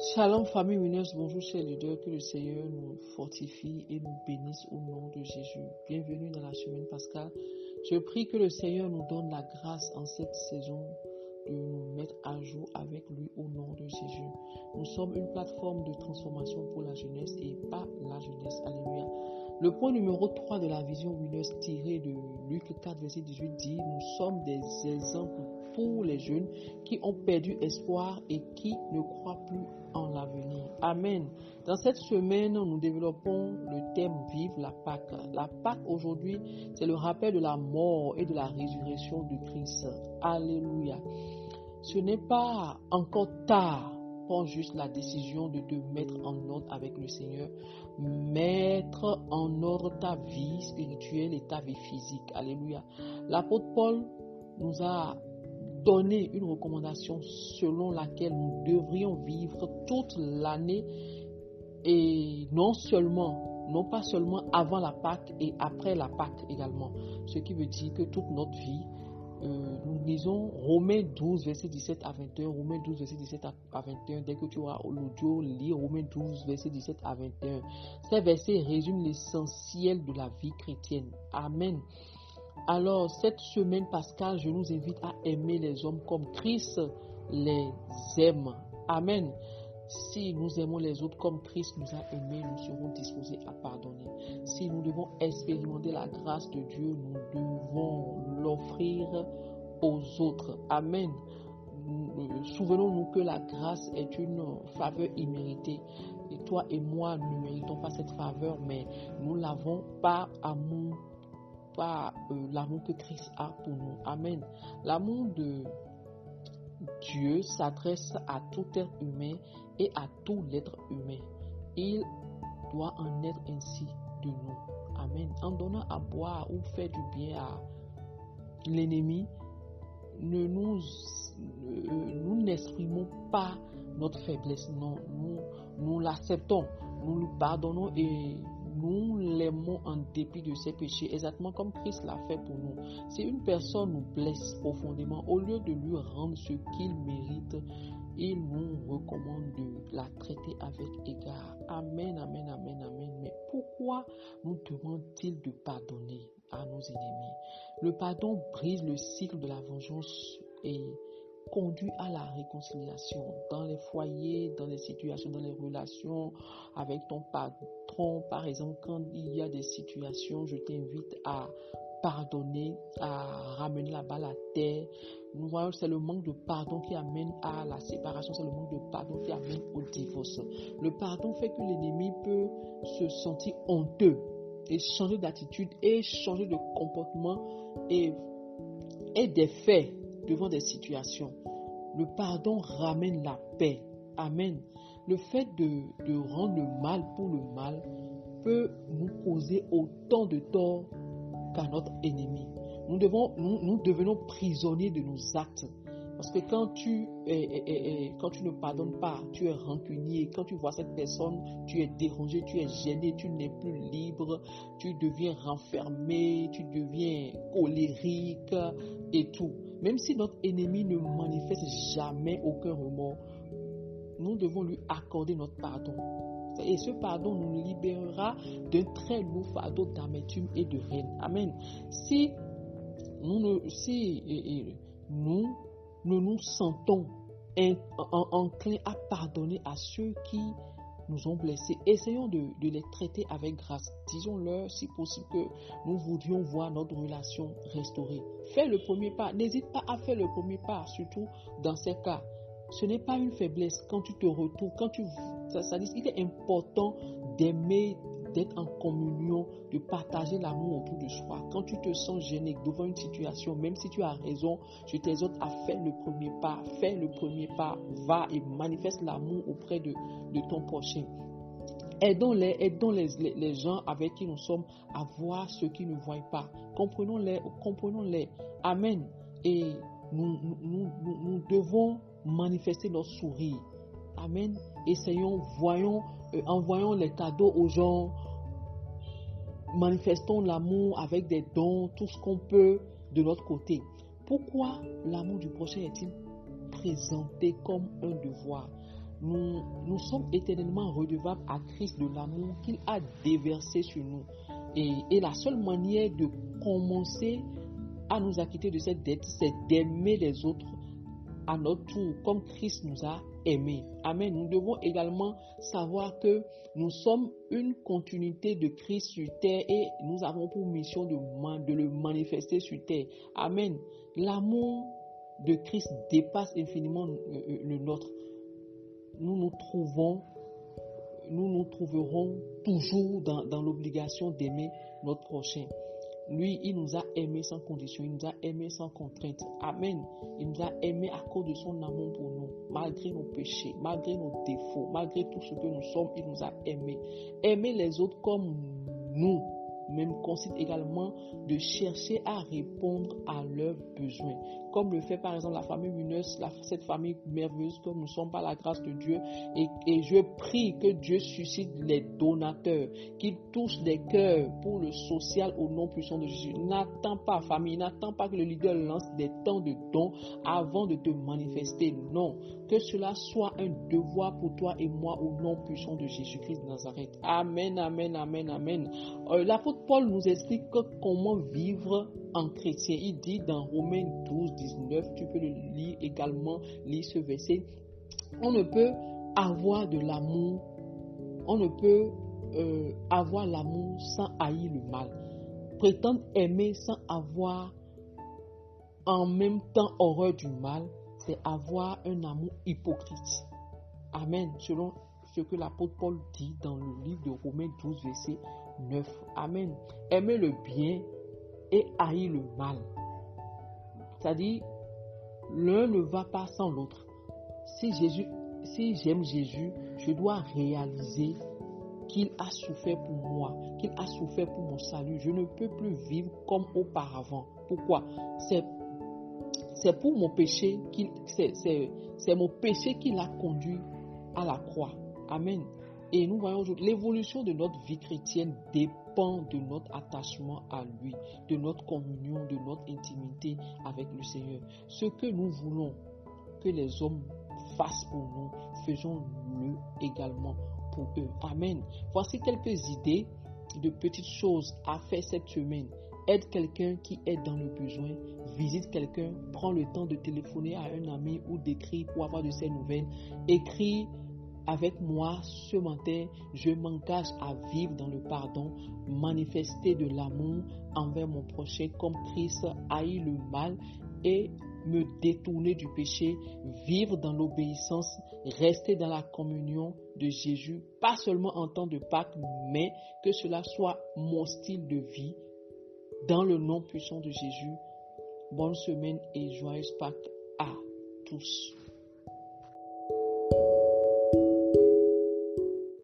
Shalom famille Winners, bonjour chers leaders, que le Seigneur nous fortifie et nous bénisse au nom de Jésus. Bienvenue dans la semaine pascale. Je prie que le Seigneur nous donne la grâce en cette saison de nous mettre à jour avec lui au nom de Jésus. Nous sommes une plateforme de transformation pour la jeunesse et pas la jeunesse. Alléluia. Le point numéro 3 de la vision Winners tiré de Luc 4, verset 18 dit, nous sommes des exemples pour les jeunes qui ont perdu espoir et qui ne croient plus en l'avenir. Amen. Dans cette semaine, nous développons le thème Vive la Pâque. La Pâque aujourd'hui, c'est le rappel de la mort et de la résurrection de Christ. Alléluia. Ce n'est pas encore tard. Prends juste la décision de te mettre en ordre avec le Seigneur. Mettre en ordre ta vie spirituelle et ta vie physique. Alléluia. L'apôtre Paul nous a donné une recommandation selon laquelle nous devrions vivre toute l'année et non seulement, non pas seulement avant la Pâque et après la Pâque également. Ce qui veut dire que toute notre vie, euh, nous lisons Romains 12, verset 17 à 21. Romains 12, verset 17 à 21. Dès que tu auras l'audio, lis Romains 12, verset 17 à 21. Ces versets résument l'essentiel de la vie chrétienne. Amen. Alors, cette semaine pascale, je nous invite à aimer les hommes comme Christ les aime. Amen. Si nous aimons les autres comme Christ nous a aimés, nous serons disposés à pardonner. Si nous devons expérimenter la grâce de Dieu, nous devons l'offrir aux autres. Amen. Souvenons-nous que la grâce est une faveur imméritée. Et toi et moi, nous ne méritons pas cette faveur, mais nous l'avons par amour par euh, l'amour que Christ a pour nous. Amen. L'amour de Dieu s'adresse à tout être humain et à tout l'être humain. Il doit en être ainsi de nous. Amen. En donnant à boire ou faire du bien à l'ennemi, ne nous, nous n'exprimons pas notre faiblesse. Non, nous, nous l'acceptons, nous lui pardonnons et nous l'aimons en dépit de ses péchés, exactement comme Christ l'a fait pour nous. Si une personne nous blesse profondément, au lieu de lui rendre ce qu'il mérite, il nous recommande de la traiter avec égard. Amen, amen, amen, amen. Mais pourquoi nous demande-t-il de pardonner à nos ennemis? Le pardon brise le cycle de la vengeance et conduit à la réconciliation dans les foyers, dans les situations, dans les relations avec ton patron. Par exemple, quand il y a des situations, je t'invite à pardonner, à ramener la balle à terre. C'est le manque de pardon qui amène à la séparation, c'est le manque de pardon qui amène au divorce. Le pardon fait que l'ennemi peut se sentir honteux et changer d'attitude et changer de comportement et, et des faits devant des situations. Le pardon ramène la paix. Amen. Le fait de, rendre le mal pour le mal peut nous causer autant de tort qu'à notre ennemi. Nous, devons, nous devenons prisonniers de nos actes parce que quand tu, quand tu ne pardonnes pas, tu es rancunier. Quand tu vois cette personne, tu es dérangé, tu es gêné, tu n'es plus libre, tu deviens renfermé, tu deviens colérique et tout. Même si notre ennemi ne manifeste jamais aucun remords, nous devons lui accorder notre pardon. Et ce pardon nous libérera d'un très lourd fardeau d'amertume et de haine. Amen. Si nous, si, nous nous nous sentons enclins à pardonner à ceux qui nous ont blessés. Essayons de, les traiter avec grâce. Disons-leur, si possible, que nous voudrions voir notre relation restaurée. Fais le premier pas. N'hésite pas à faire le premier pas, surtout dans ces cas. Ce n'est pas une faiblesse quand tu te retrouves, quand tu... Ça dit, il est important d'aimer d'être en communion, de partager l'amour autour de soi. Quand tu te sens gêné devant une situation, même si tu as raison, je t'exhorte à faire le premier pas. Fais le premier pas. Va et manifeste l'amour auprès de, ton prochain. Aidons-les, aidons les, gens avec qui nous sommes à voir ce qu'ils ne voient pas. Comprenons-les, comprenons-les. Amen. Et nous, nous, devons manifester notre sourire. Amen. Essayons, voyons, envoyons les cadeaux aux gens, manifestons l'amour avec des dons, tout ce qu'on peut de notre côté. Pourquoi l'amour du prochain est-il présenté comme un devoir? Nous, nous sommes éternellement redevables à Christ de l'amour qu'il a déversé sur nous. Et la seule manière de commencer à nous acquitter de cette dette, c'est d'aimer les autres à notre tour, comme Christ nous a aimés. Amen. Nous devons également savoir que nous sommes une continuité de Christ sur terre et nous avons pour mission de, le manifester sur terre. Amen. L'amour de Christ dépasse infiniment euh, euh, le nôtre. Nous nous trouvons, nous nous trouverons toujours dans l'obligation d'aimer notre prochain. Lui, il nous a aimés sans condition, il nous a aimés sans contrainte. Amen. Il nous a aimés à cause de son amour pour nous, malgré nos péchés, malgré nos défauts, malgré tout ce que nous sommes, il nous a aimés. Aimer les autres comme nous, même consiste également de chercher à répondre à leurs besoins comme le fait par exemple la famille Muneuse, cette famille merveilleuse que nous sommes par la grâce de Dieu. Et, je prie que Dieu suscite les donateurs, qu'il touche des cœurs pour le social au nom puissant de Jésus. N'attends pas, famille, n'attends pas que le leader lance des temps de dons avant de te manifester. Non, que cela soit un devoir pour toi et moi au nom puissant de Jésus-Christ de Nazareth. Amen, amen, amen, amen. Euh, l'apôtre Paul nous explique comment vivre en chrétien. Il dit dans Romains 12, 19, tu peux le lire également, lire ce verset. On ne peut avoir de l'amour, on ne peut euh, avoir l'amour sans haïr le mal. Prétendre aimer sans avoir en même temps horreur du mal, c'est avoir un amour hypocrite. Amen. Selon ce que l'apôtre Paul dit dans le livre de Romains 12, verset 9. Amen. Aimer le bien et haïr le mal. C'est-à-dire, l'un ne va pas sans l'autre. Si j'aime Jésus, je dois réaliser qu'il a souffert pour moi, qu'il a souffert pour mon salut. Je ne peux plus vivre comme auparavant. Pourquoi? C'est c'est pour mon péché qu'il c'est mon péché qui l'a conduit à la croix. Amen. Et nous voyons aujourd'hui l'évolution de notre vie chrétienne dépend de notre attachement à lui, de notre communion, de notre intimité avec le Seigneur. Ce que nous voulons que les hommes fassent pour nous, faisons-le également pour eux. Amen. Voici quelques idées de petites choses à faire cette semaine. Aide quelqu'un qui est dans le besoin. Visite quelqu'un. Prends le temps de téléphoner à un ami ou d'écrire pour avoir de ses nouvelles. Écris avec moi ce matin, je m'engage à vivre dans le pardon, manifester de l'amour envers mon prochain comme Christ le mal et me détourner du péché, vivre dans l'obéissance, rester dans la communion de Jésus, pas seulement en temps de Pâques, mais que cela soit mon style de vie dans le nom puissant de Jésus. Bonne semaine et joyeuse Pâques à tous.